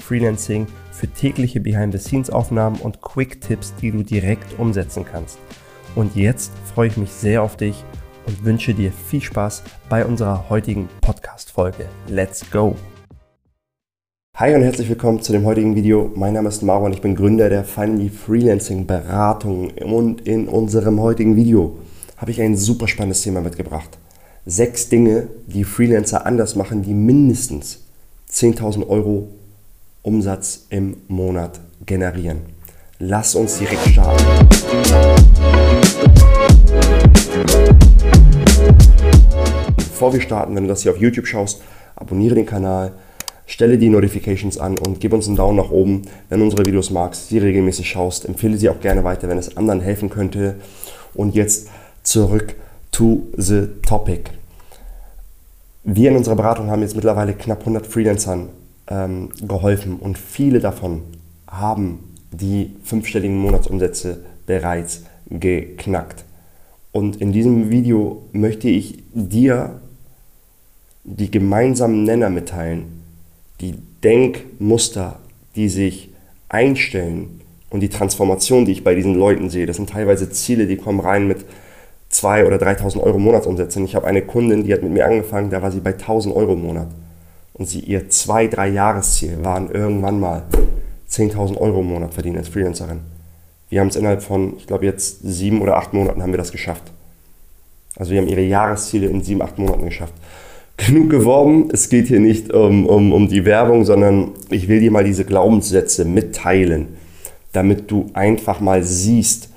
für tägliche Behind-the-Scenes-Aufnahmen und Quick-Tipps, die du direkt umsetzen kannst. Und jetzt freue ich mich sehr auf dich und wünsche dir viel Spaß bei unserer heutigen Podcast-Folge. Let's go! Hi und herzlich willkommen zu dem heutigen Video. Mein Name ist Maro und ich bin Gründer der Finally Freelancing Beratung. Und in unserem heutigen Video habe ich ein super spannendes Thema mitgebracht. Sechs Dinge, die Freelancer anders machen, die mindestens 10.000 Euro Umsatz im Monat generieren. Lass uns direkt starten. Bevor wir starten, wenn du das hier auf YouTube schaust, abonniere den Kanal Stelle die Notifications an und gib uns einen Daumen nach oben, wenn du unsere Videos magst, sie regelmäßig schaust. Empfehle sie auch gerne weiter, wenn es anderen helfen könnte. Und jetzt zurück to the topic. Wir in unserer Beratung haben jetzt mittlerweile knapp 100 Freelancern ähm, geholfen und viele davon haben die fünfstelligen Monatsumsätze bereits geknackt. Und in diesem Video möchte ich dir die gemeinsamen Nenner mitteilen, die Denkmuster, die sich einstellen und die Transformation, die ich bei diesen Leuten sehe, das sind teilweise Ziele, die kommen rein mit 2.000 oder 3.000 Euro Monatsumsätzen. Ich habe eine Kundin, die hat mit mir angefangen, da war sie bei 1.000 Euro im Monat. Und sie, ihr zwei, drei Jahresziel waren irgendwann mal 10.000 Euro im Monat verdienen als Freelancerin. Wir haben es innerhalb von, ich glaube jetzt sieben oder acht Monaten haben wir das geschafft. Also wir haben ihre Jahresziele in sieben, acht Monaten geschafft genug geworben. Es geht hier nicht um, um, um die Werbung, sondern ich will dir mal diese Glaubenssätze mitteilen, damit du einfach mal siehst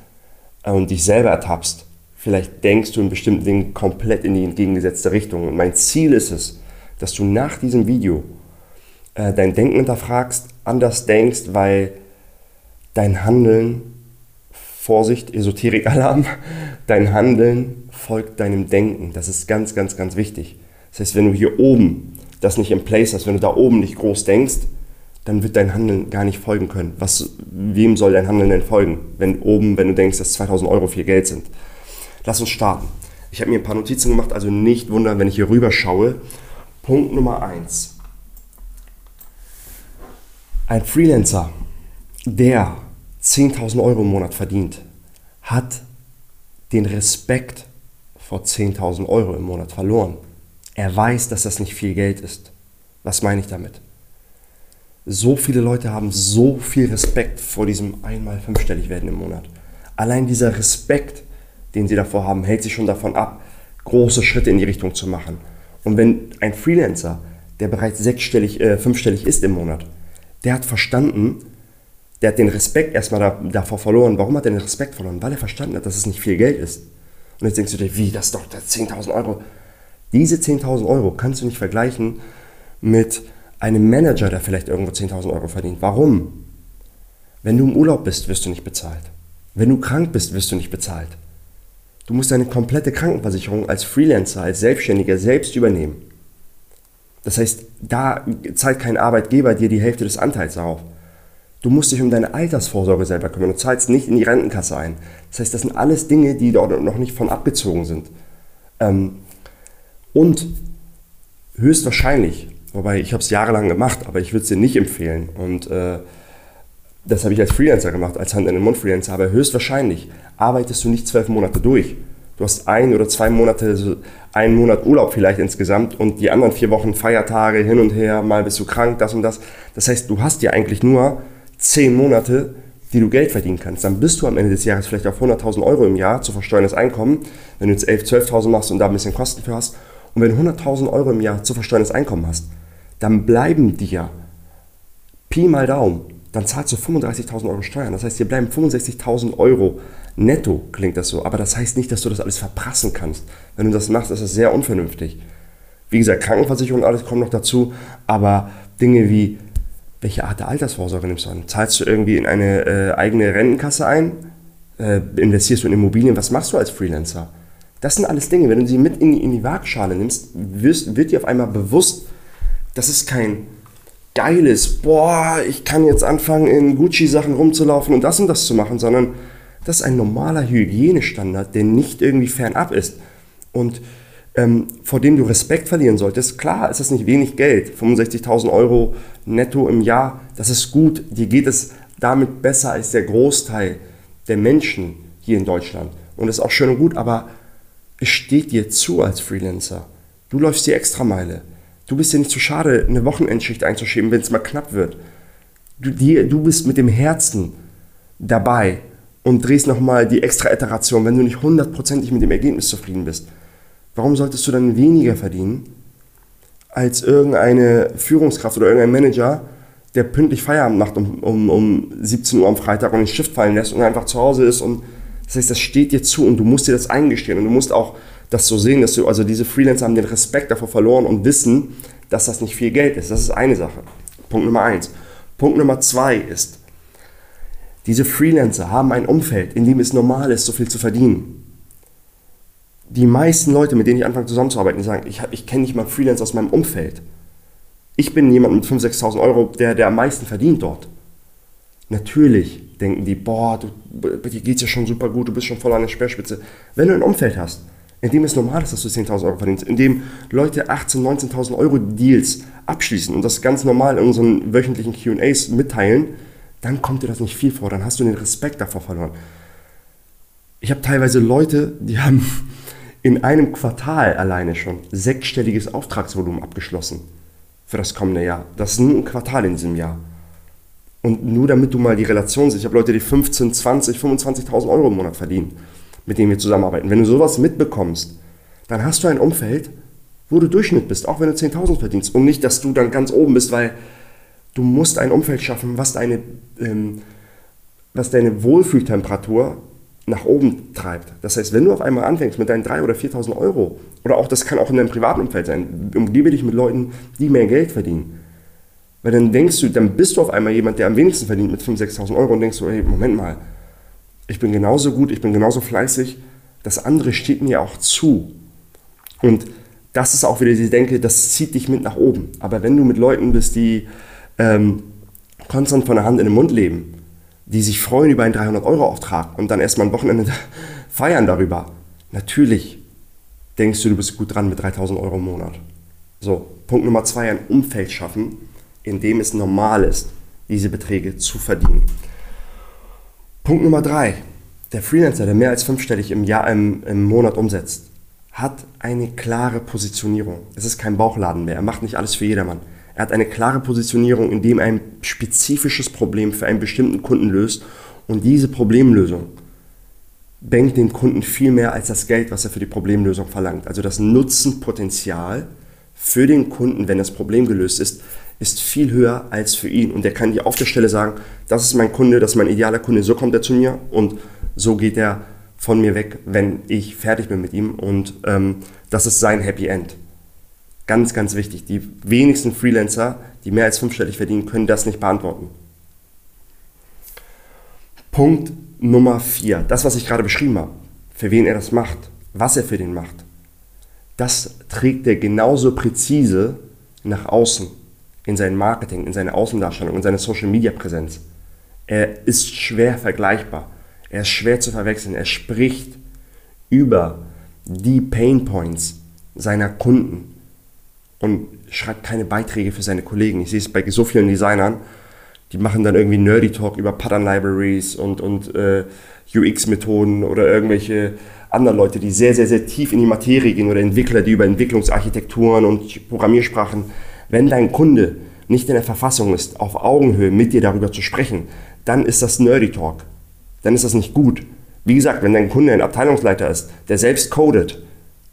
und dich selber ertappst. Vielleicht denkst du in bestimmten Dingen komplett in die entgegengesetzte Richtung. Und mein Ziel ist es, dass du nach diesem Video äh, dein Denken hinterfragst, anders denkst, weil dein Handeln, Vorsicht, Esoterik-Alarm, dein Handeln folgt deinem Denken. Das ist ganz, ganz, ganz wichtig. Das heißt, wenn du hier oben das nicht in place hast, wenn du da oben nicht groß denkst, dann wird dein Handeln gar nicht folgen können. Was, wem soll dein Handeln denn folgen, wenn oben, wenn du denkst, dass 2000 Euro viel Geld sind? Lass uns starten. Ich habe mir ein paar Notizen gemacht, also nicht wundern, wenn ich hier rüber schaue. Punkt Nummer 1. Ein Freelancer, der 10.000 Euro im Monat verdient, hat den Respekt vor 10.000 Euro im Monat verloren. Er weiß, dass das nicht viel Geld ist. Was meine ich damit? So viele Leute haben so viel Respekt vor diesem einmal fünfstellig werden im Monat. Allein dieser Respekt, den sie davor haben, hält sie schon davon ab, große Schritte in die Richtung zu machen. Und wenn ein Freelancer, der bereits sechsstellig, äh, fünfstellig ist im Monat, der hat verstanden, der hat den Respekt erstmal da, davor verloren. Warum hat er den Respekt verloren? Weil er verstanden hat, dass es nicht viel Geld ist. Und jetzt denkst du dir, wie, das ist doch 10.000 Euro. Diese 10.000 Euro kannst du nicht vergleichen mit einem Manager, der vielleicht irgendwo 10.000 Euro verdient. Warum? Wenn du im Urlaub bist, wirst du nicht bezahlt. Wenn du krank bist, wirst du nicht bezahlt. Du musst deine komplette Krankenversicherung als Freelancer, als Selbstständiger selbst übernehmen. Das heißt, da zahlt kein Arbeitgeber dir die Hälfte des Anteils darauf. Du musst dich um deine Altersvorsorge selber kümmern. Du zahlst nicht in die Rentenkasse ein. Das heißt, das sind alles Dinge, die dort noch nicht von abgezogen sind. Ähm, und höchstwahrscheinlich, wobei ich habe es jahrelang gemacht, aber ich würde es dir nicht empfehlen. Und äh, das habe ich als Freelancer gemacht, als Hand-in-den-Mund-Freelancer. Aber höchstwahrscheinlich arbeitest du nicht zwölf Monate durch. Du hast ein oder zwei Monate, also einen Monat Urlaub vielleicht insgesamt und die anderen vier Wochen Feiertage hin und her, mal bist du krank, das und das. Das heißt, du hast ja eigentlich nur zehn Monate, die du Geld verdienen kannst. Dann bist du am Ende des Jahres vielleicht auf 100.000 Euro im Jahr zu versteuerndes Einkommen, wenn du jetzt 11.000, 12.000 machst und da ein bisschen Kosten für hast. Und wenn du 100.000 Euro im Jahr zu versteuerndes Einkommen hast, dann bleiben dir Pi mal Daumen, dann zahlst du 35.000 Euro Steuern. Das heißt, dir bleiben 65.000 Euro netto, klingt das so. Aber das heißt nicht, dass du das alles verprassen kannst. Wenn du das machst, ist das sehr unvernünftig. Wie gesagt, Krankenversicherung und alles kommt noch dazu, aber Dinge wie welche Art der Altersvorsorge nimmst du an? Zahlst du irgendwie in eine äh, eigene Rentenkasse ein? Äh, investierst du in Immobilien? Was machst du als Freelancer? Das sind alles Dinge, wenn du sie mit in die, in die Waagschale nimmst, wirst, wird dir auf einmal bewusst, das ist kein geiles, boah, ich kann jetzt anfangen, in Gucci-Sachen rumzulaufen und das und das zu machen, sondern das ist ein normaler Hygienestandard, der nicht irgendwie fernab ist und ähm, vor dem du Respekt verlieren solltest. Klar ist das nicht wenig Geld, 65.000 Euro netto im Jahr, das ist gut, dir geht es damit besser als der Großteil der Menschen hier in Deutschland und das ist auch schön und gut, aber es steht dir zu als Freelancer. Du läufst die Extrameile. Du bist dir nicht zu schade, eine Wochenendschicht einzuschieben, wenn es mal knapp wird. Du, die, du bist mit dem Herzen dabei und drehst nochmal die extra Iteration, wenn du nicht hundertprozentig mit dem Ergebnis zufrieden bist. Warum solltest du dann weniger verdienen als irgendeine Führungskraft oder irgendein Manager, der pünktlich Feierabend macht um, um, um 17 Uhr am Freitag und den Stift fallen lässt und einfach zu Hause ist und das heißt, das steht dir zu und du musst dir das eingestehen und du musst auch das so sehen, dass du, also diese Freelancer haben den Respekt davor verloren und wissen, dass das nicht viel Geld ist. Das ist eine Sache. Punkt Nummer eins. Punkt Nummer zwei ist, diese Freelancer haben ein Umfeld, in dem es normal ist, so viel zu verdienen. Die meisten Leute, mit denen ich anfange zusammenzuarbeiten, die sagen, ich, ich kenne nicht mal Freelancer aus meinem Umfeld. Ich bin jemand mit 5.000, 6.000 Euro, der, der am meisten verdient dort. Natürlich denken die, boah, du, dir geht's ja schon super gut, du bist schon voll an der Speerspitze. Wenn du ein Umfeld hast, in dem es normal ist, dass du 10.000 Euro verdienst, in dem Leute 18.000, 19.000 Euro Deals abschließen und das ganz normal in unseren wöchentlichen Q&As mitteilen, dann kommt dir das nicht viel vor, dann hast du den Respekt davor verloren. Ich habe teilweise Leute, die haben in einem Quartal alleine schon sechsstelliges Auftragsvolumen abgeschlossen für das kommende Jahr. Das ist nur ein Quartal in diesem Jahr. Und nur damit du mal die Relation siehst, ich habe Leute, die 15, 20, 25.000 Euro im Monat verdienen, mit denen wir zusammenarbeiten. Wenn du sowas mitbekommst, dann hast du ein Umfeld, wo du Durchschnitt bist, auch wenn du 10.000 verdienst. Und nicht, dass du dann ganz oben bist, weil du musst ein Umfeld schaffen, was deine, ähm, was deine Wohlfühltemperatur nach oben treibt. Das heißt, wenn du auf einmal anfängst mit deinen 3.000 oder 4.000 Euro, oder auch das kann auch in deinem privaten Umfeld sein, umgebe dich mit Leuten, die mehr Geld verdienen weil dann denkst du, dann bist du auf einmal jemand, der am wenigsten verdient mit 5.000, 6.000 Euro und denkst du, hey, Moment mal, ich bin genauso gut, ich bin genauso fleißig, das andere steht mir auch zu. Und das ist auch wieder die Denke, das zieht dich mit nach oben. Aber wenn du mit Leuten bist, die ähm, konstant von der Hand in den Mund leben, die sich freuen über einen 300-Euro-Auftrag und dann erstmal ein Wochenende feiern darüber, natürlich denkst du, du bist gut dran mit 3000 Euro im Monat. So, Punkt Nummer zwei, ein Umfeld schaffen, in dem es normal ist, diese Beträge zu verdienen. Punkt Nummer drei. Der Freelancer, der mehr als fünfstellig im Jahr, im, im Monat umsetzt, hat eine klare Positionierung. Es ist kein Bauchladen mehr. Er macht nicht alles für jedermann. Er hat eine klare Positionierung, indem er ein spezifisches Problem für einen bestimmten Kunden löst und diese Problemlösung bringt dem Kunden viel mehr als das Geld, was er für die Problemlösung verlangt. Also das Nutzenpotenzial für den Kunden, wenn das Problem gelöst ist, ist viel höher als für ihn. Und er kann dir auf der Stelle sagen, das ist mein Kunde, das ist mein idealer Kunde, so kommt er zu mir und so geht er von mir weg, wenn ich fertig bin mit ihm. Und ähm, das ist sein Happy End. Ganz, ganz wichtig. Die wenigsten Freelancer, die mehr als fünfstellig verdienen, können das nicht beantworten. Punkt Nummer vier. Das, was ich gerade beschrieben habe. Für wen er das macht. Was er für den macht. Das trägt er genauso präzise nach außen in sein Marketing, in seine Außendarstellung, in seine Social-Media-Präsenz. Er ist schwer vergleichbar. Er ist schwer zu verwechseln. Er spricht über die Pain Points seiner Kunden und schreibt keine Beiträge für seine Kollegen. Ich sehe es bei so vielen Designern, die machen dann irgendwie Nerdy Talk über Pattern Libraries und, und äh, UX-Methoden oder irgendwelche anderen Leute, die sehr, sehr, sehr tief in die Materie gehen oder Entwickler, die über Entwicklungsarchitekturen und Programmiersprachen wenn dein Kunde nicht in der Verfassung ist, auf Augenhöhe mit dir darüber zu sprechen, dann ist das Nerdy Talk. Dann ist das nicht gut. Wie gesagt, wenn dein Kunde ein Abteilungsleiter ist, der selbst codet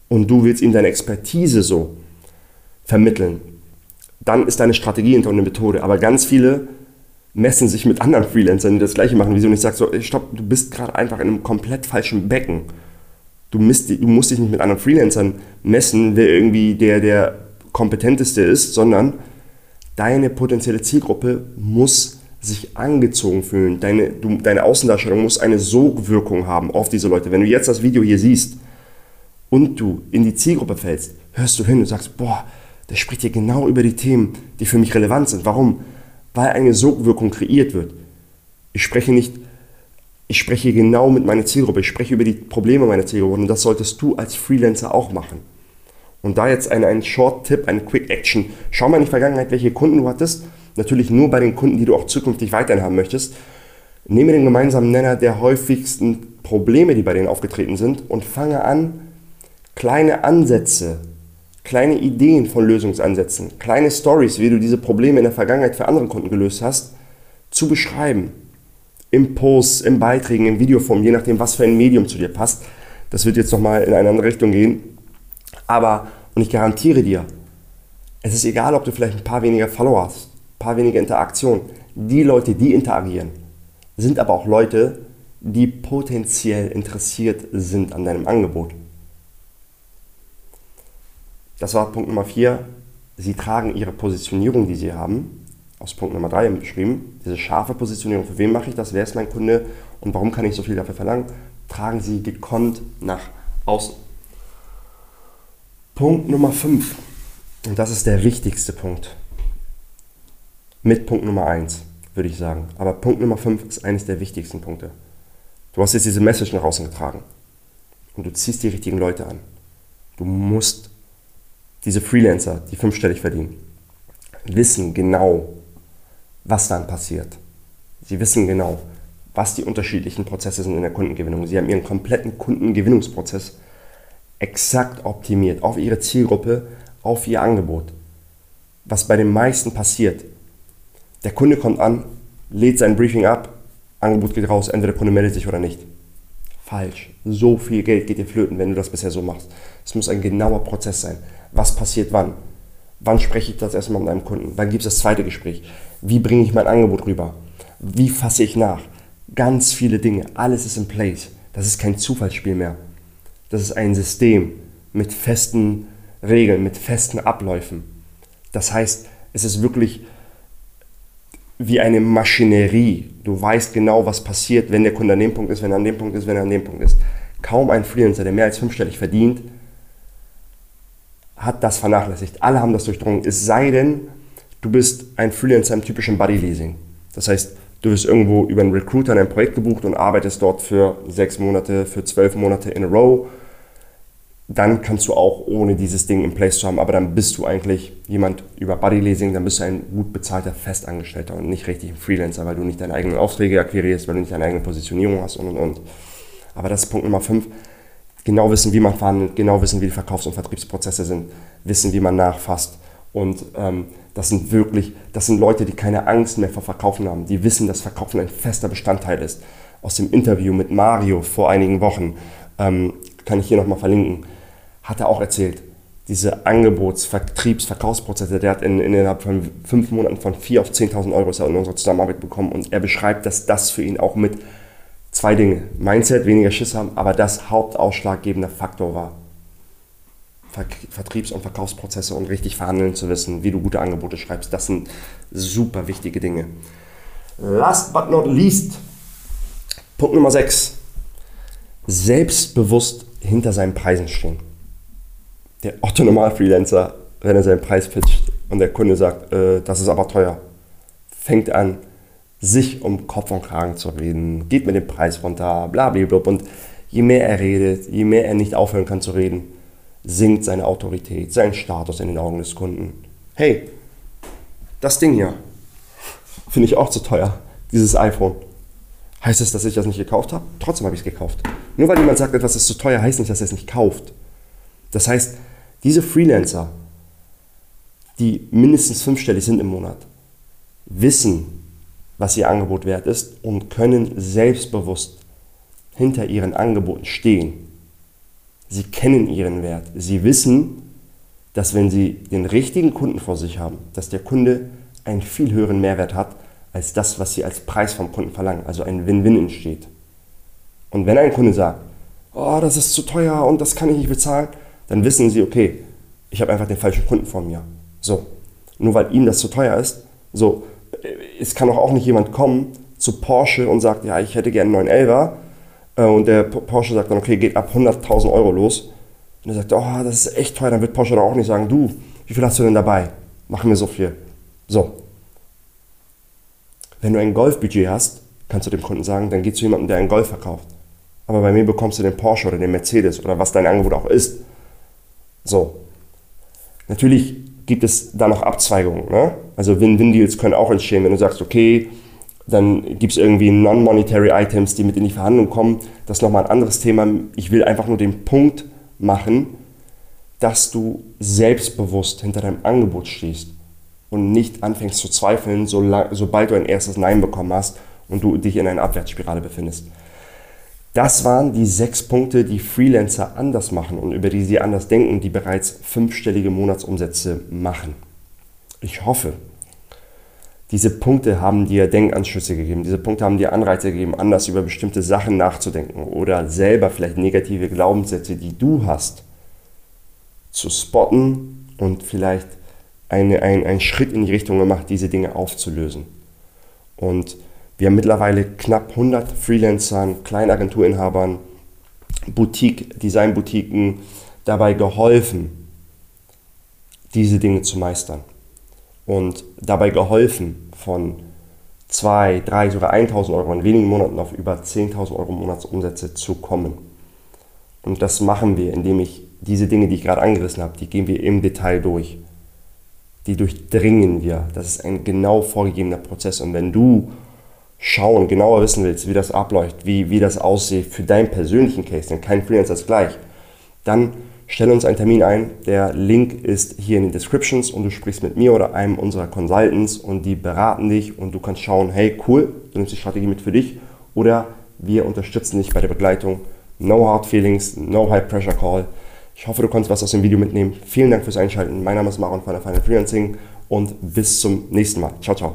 und du willst ihm deine Expertise so vermitteln, dann ist deine Strategie hinter eine Methode. Aber ganz viele messen sich mit anderen Freelancern, die das gleiche machen. Wieso nicht sagst so, stopp, du bist gerade einfach in einem komplett falschen Becken. Du, misst, du musst dich nicht mit anderen Freelancern messen, wer irgendwie der, der kompetenteste ist, sondern Deine potenzielle Zielgruppe muss sich angezogen fühlen. Deine, du, deine Außendarstellung muss eine Sogwirkung haben auf diese Leute. Wenn du jetzt das Video hier siehst und du in die Zielgruppe fällst, hörst du hin und sagst, boah, der spricht hier genau über die Themen, die für mich relevant sind. Warum? Weil eine Sogwirkung kreiert wird. Ich spreche nicht, ich spreche genau mit meiner Zielgruppe, ich spreche über die Probleme meiner Zielgruppe und das solltest du als Freelancer auch machen. Und da jetzt ein, ein Short-Tipp, eine Quick-Action. Schau mal in die Vergangenheit, welche Kunden du hattest. Natürlich nur bei den Kunden, die du auch zukünftig weiterhin haben möchtest. Nehme den gemeinsamen Nenner der häufigsten Probleme, die bei denen aufgetreten sind und fange an, kleine Ansätze, kleine Ideen von Lösungsansätzen, kleine Stories, wie du diese Probleme in der Vergangenheit für andere Kunden gelöst hast, zu beschreiben. Im Post, in Beiträgen, in Videoform, je nachdem, was für ein Medium zu dir passt. Das wird jetzt nochmal in eine andere Richtung gehen. Aber, und ich garantiere dir, es ist egal, ob du vielleicht ein paar weniger Follower hast, ein paar weniger Interaktionen. Die Leute, die interagieren, sind aber auch Leute, die potenziell interessiert sind an deinem Angebot. Das war Punkt Nummer 4. Sie tragen ihre Positionierung, die sie haben, aus Punkt Nummer 3 beschrieben. Diese scharfe Positionierung. Für wen mache ich das? Wer ist mein Kunde? Und warum kann ich so viel dafür verlangen? Tragen sie gekonnt nach außen. Punkt Nummer 5. Und das ist der wichtigste Punkt. Mit Punkt Nummer 1, würde ich sagen. Aber Punkt Nummer 5 ist eines der wichtigsten Punkte. Du hast jetzt diese Message nach außen getragen. Und du ziehst die richtigen Leute an. Du musst diese Freelancer, die fünfstellig verdienen, wissen genau, was dann passiert. Sie wissen genau, was die unterschiedlichen Prozesse sind in der Kundengewinnung. Sie haben ihren kompletten Kundengewinnungsprozess exakt optimiert auf ihre Zielgruppe, auf ihr Angebot. Was bei den meisten passiert, der Kunde kommt an, lädt sein Briefing ab, Angebot geht raus, entweder der Kunde meldet sich oder nicht. Falsch. So viel Geld geht dir flöten, wenn du das bisher so machst. Es muss ein genauer Prozess sein. Was passiert wann? Wann spreche ich das erstmal mit einem Kunden? Wann gibt es das zweite Gespräch? Wie bringe ich mein Angebot rüber? Wie fasse ich nach? Ganz viele Dinge. Alles ist in place. Das ist kein Zufallsspiel mehr. Das ist ein System mit festen Regeln, mit festen Abläufen. Das heißt, es ist wirklich wie eine Maschinerie. Du weißt genau, was passiert, wenn der Kunde an dem Punkt ist, wenn er an dem Punkt ist, wenn er an dem Punkt ist. Kaum ein Freelancer, der mehr als fünfstellig verdient, hat das vernachlässigt. Alle haben das durchdrungen. Es sei denn, du bist ein Freelancer im typischen Buddy-Leasing. Das heißt, du wirst irgendwo über einen Recruiter in ein Projekt gebucht und arbeitest dort für sechs Monate, für zwölf Monate in a row dann kannst du auch ohne dieses Ding in place zu haben, aber dann bist du eigentlich jemand über Bodyleasing, dann bist du ein gut bezahlter Festangestellter und nicht richtig ein Freelancer, weil du nicht deine eigenen Aufträge akquirierst, weil du nicht deine eigene Positionierung hast und und und. Aber das ist Punkt Nummer 5. Genau wissen, wie man verhandelt, genau wissen, wie die Verkaufs- und Vertriebsprozesse sind, wissen, wie man nachfasst. Und ähm, das sind wirklich, das sind Leute, die keine Angst mehr vor Verkaufen haben. Die wissen, dass Verkaufen ein fester Bestandteil ist. Aus dem Interview mit Mario vor einigen Wochen ähm, kann ich hier nochmal verlinken hat er auch erzählt. Diese Angebots-, Vertriebs-, Verkaufsprozesse, der hat in, innerhalb von fünf Monaten von 4 auf 10.000 Euro in unserer Zusammenarbeit bekommen und er beschreibt, dass das für ihn auch mit zwei Dinge, Mindset, weniger Schiss haben, aber das hauptausschlaggebende Faktor war. Vertriebs- und Verkaufsprozesse und richtig verhandeln zu wissen, wie du gute Angebote schreibst, das sind super wichtige Dinge. Last but not least, Punkt Nummer 6. Selbstbewusst hinter seinen Preisen stehen der Otto Normal-Freelancer, wenn er seinen Preis pitcht und der Kunde sagt, äh, das ist aber teuer, fängt an, sich um Kopf und Kragen zu reden, geht mit dem Preis runter, blablabla. Und je mehr er redet, je mehr er nicht aufhören kann zu reden, sinkt seine Autorität, sein Status in den Augen des Kunden. Hey, das Ding hier finde ich auch zu teuer, dieses iPhone. Heißt es, dass ich das nicht gekauft habe? Trotzdem habe ich es gekauft. Nur weil jemand sagt, etwas ist zu teuer, heißt nicht, dass er es nicht kauft. Das heißt, diese Freelancer, die mindestens fünfstellig sind im Monat, wissen, was ihr Angebot wert ist und können selbstbewusst hinter ihren Angeboten stehen. Sie kennen ihren Wert. Sie wissen, dass wenn sie den richtigen Kunden vor sich haben, dass der Kunde einen viel höheren Mehrwert hat als das, was sie als Preis vom Kunden verlangen. Also ein Win-Win entsteht. Und wenn ein Kunde sagt, oh, das ist zu teuer und das kann ich nicht bezahlen, dann wissen sie, okay, ich habe einfach den falschen Kunden vor mir. So, nur weil ihm das zu teuer ist. So, es kann doch auch nicht jemand kommen zu Porsche und sagt, ja, ich hätte gerne einen 911er äh, und der Porsche sagt dann, okay, geht ab 100.000 Euro los. Und er sagt, oh, das ist echt teuer, dann wird Porsche doch auch nicht sagen, du, wie viel hast du denn dabei? Machen wir so viel. So. Wenn du ein Golfbudget hast, kannst du dem Kunden sagen, dann geh zu jemandem, der einen Golf verkauft. Aber bei mir bekommst du den Porsche oder den Mercedes oder was dein Angebot auch ist. So. Natürlich gibt es da noch Abzweigungen. Ne? Also Win-Win-Deals können auch entstehen, wenn du sagst, okay, dann gibt es irgendwie Non-Monetary Items, die mit in die Verhandlung kommen. Das ist nochmal ein anderes Thema. Ich will einfach nur den Punkt machen, dass du selbstbewusst hinter deinem Angebot stehst und nicht anfängst zu zweifeln, sobald du ein erstes Nein bekommen hast und du dich in einer Abwärtsspirale befindest. Das waren die sechs Punkte, die Freelancer anders machen und über die sie anders denken, die bereits fünfstellige Monatsumsätze machen. Ich hoffe, diese Punkte haben dir Denkanschlüsse gegeben, diese Punkte haben dir Anreize gegeben, anders über bestimmte Sachen nachzudenken oder selber vielleicht negative Glaubenssätze, die du hast, zu spotten und vielleicht eine, ein, einen Schritt in die Richtung gemacht, diese Dinge aufzulösen. Und wir haben mittlerweile knapp 100 Freelancern, Kleinagenturinhabern, Boutique, Designboutiquen dabei geholfen, diese Dinge zu meistern. Und dabei geholfen, von 2, 3, sogar 1000 Euro in wenigen Monaten auf über 10.000 Euro Monatsumsätze zu kommen. Und das machen wir, indem ich diese Dinge, die ich gerade angerissen habe, die gehen wir im Detail durch. Die durchdringen wir. Das ist ein genau vorgegebener Prozess. Und wenn du schauen, genauer wissen willst, wie das abläuft, wie, wie das aussieht für deinen persönlichen Case, denn kein Freelancer ist gleich, dann stell uns einen Termin ein. Der Link ist hier in den Descriptions und du sprichst mit mir oder einem unserer Consultants und die beraten dich und du kannst schauen, hey cool, du nimmst die Strategie mit für dich oder wir unterstützen dich bei der Begleitung. No hard feelings, no high pressure call. Ich hoffe, du konntest was aus dem Video mitnehmen. Vielen Dank fürs Einschalten. Mein Name ist Maron von der Final Freelancing und bis zum nächsten Mal. Ciao, ciao.